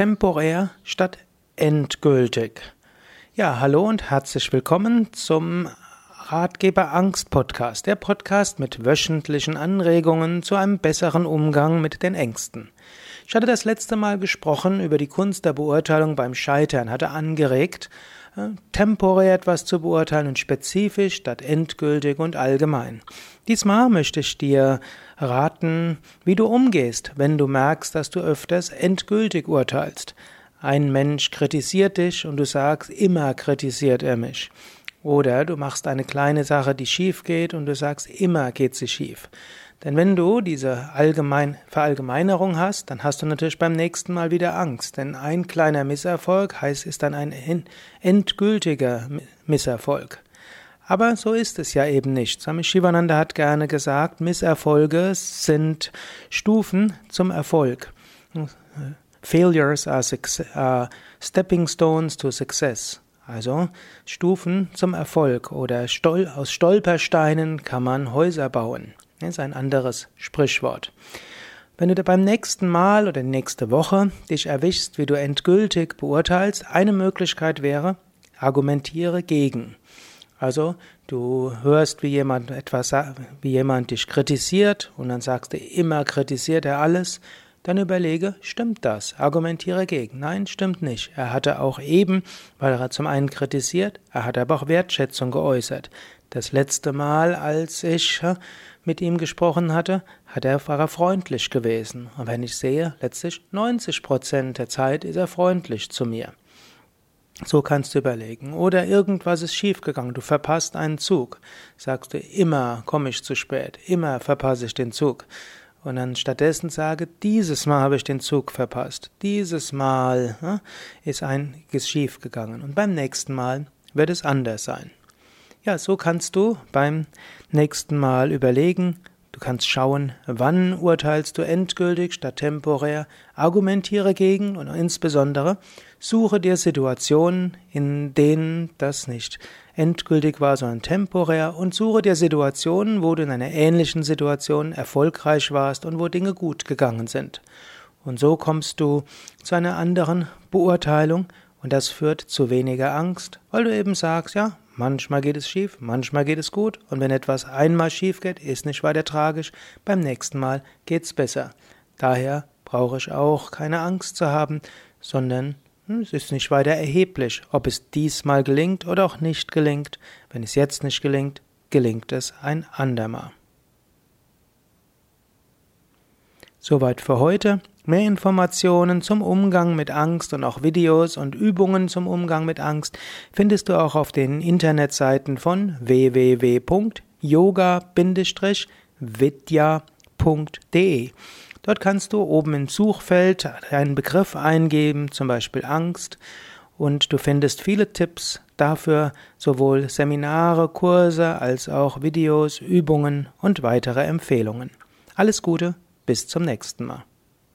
temporär statt endgültig. Ja, hallo und herzlich willkommen zum Ratgeber Angst Podcast, der Podcast mit wöchentlichen Anregungen zu einem besseren Umgang mit den Ängsten. Ich hatte das letzte Mal gesprochen über die Kunst der Beurteilung beim Scheitern, hatte angeregt, temporär etwas zu beurteilen und spezifisch statt endgültig und allgemein. Diesmal möchte ich dir raten, wie du umgehst, wenn du merkst, dass du öfters endgültig urteilst. Ein Mensch kritisiert dich und du sagst, immer kritisiert er mich. Oder du machst eine kleine Sache, die schief geht und du sagst, immer geht sie schief. Denn wenn du diese Allgemein Verallgemeinerung hast, dann hast du natürlich beim nächsten Mal wieder Angst. Denn ein kleiner Misserfolg heißt, ist dann ein endgültiger Misserfolg. Aber so ist es ja eben nicht. Swami Shivananda hat gerne gesagt, Misserfolge sind Stufen zum Erfolg. Failures are, are stepping stones to success. Also Stufen zum Erfolg oder Stol aus Stolpersteinen kann man Häuser bauen. Das ist ein anderes Sprichwort. Wenn du beim nächsten Mal oder nächste Woche dich erwischst, wie du endgültig beurteilst, eine Möglichkeit wäre, argumentiere gegen. Also, du hörst, wie jemand etwas, wie jemand dich kritisiert und dann sagst du, immer kritisiert er alles, dann überlege, stimmt das? Argumentiere gegen. Nein, stimmt nicht. Er hatte auch eben, weil er zum einen kritisiert, er hat aber auch Wertschätzung geäußert. Das letzte Mal, als ich mit ihm gesprochen hatte, hat er, war er freundlich gewesen. Und wenn ich sehe, letztlich 90 Prozent der Zeit ist er freundlich zu mir. So kannst du überlegen. Oder irgendwas ist schiefgegangen, du verpasst einen Zug. Sagst du, immer komme ich zu spät, immer verpasse ich den Zug. Und dann stattdessen sage, dieses Mal habe ich den Zug verpasst, dieses Mal hm, ist einiges schiefgegangen und beim nächsten Mal wird es anders sein. Ja, so kannst du beim nächsten Mal überlegen, du kannst schauen, wann urteilst du endgültig statt temporär, argumentiere gegen und insbesondere suche dir Situationen, in denen das nicht endgültig war, sondern temporär. Und suche dir Situationen, wo du in einer ähnlichen Situation erfolgreich warst und wo Dinge gut gegangen sind. Und so kommst du zu einer anderen Beurteilung. Und das führt zu weniger Angst, weil du eben sagst, ja, Manchmal geht es schief, manchmal geht es gut, und wenn etwas einmal schief geht, ist nicht weiter tragisch, beim nächsten Mal geht's besser. Daher brauche ich auch keine Angst zu haben, sondern hm, es ist nicht weiter erheblich, ob es diesmal gelingt oder auch nicht gelingt. Wenn es jetzt nicht gelingt, gelingt es ein andermal. Soweit für heute. Mehr Informationen zum Umgang mit Angst und auch Videos und Übungen zum Umgang mit Angst findest du auch auf den Internetseiten von www.yoga-vidya.de. Dort kannst du oben im Suchfeld einen Begriff eingeben, zum Beispiel Angst, und du findest viele Tipps dafür, sowohl Seminare, Kurse als auch Videos, Übungen und weitere Empfehlungen. Alles Gute! Bis zum nächsten Mal.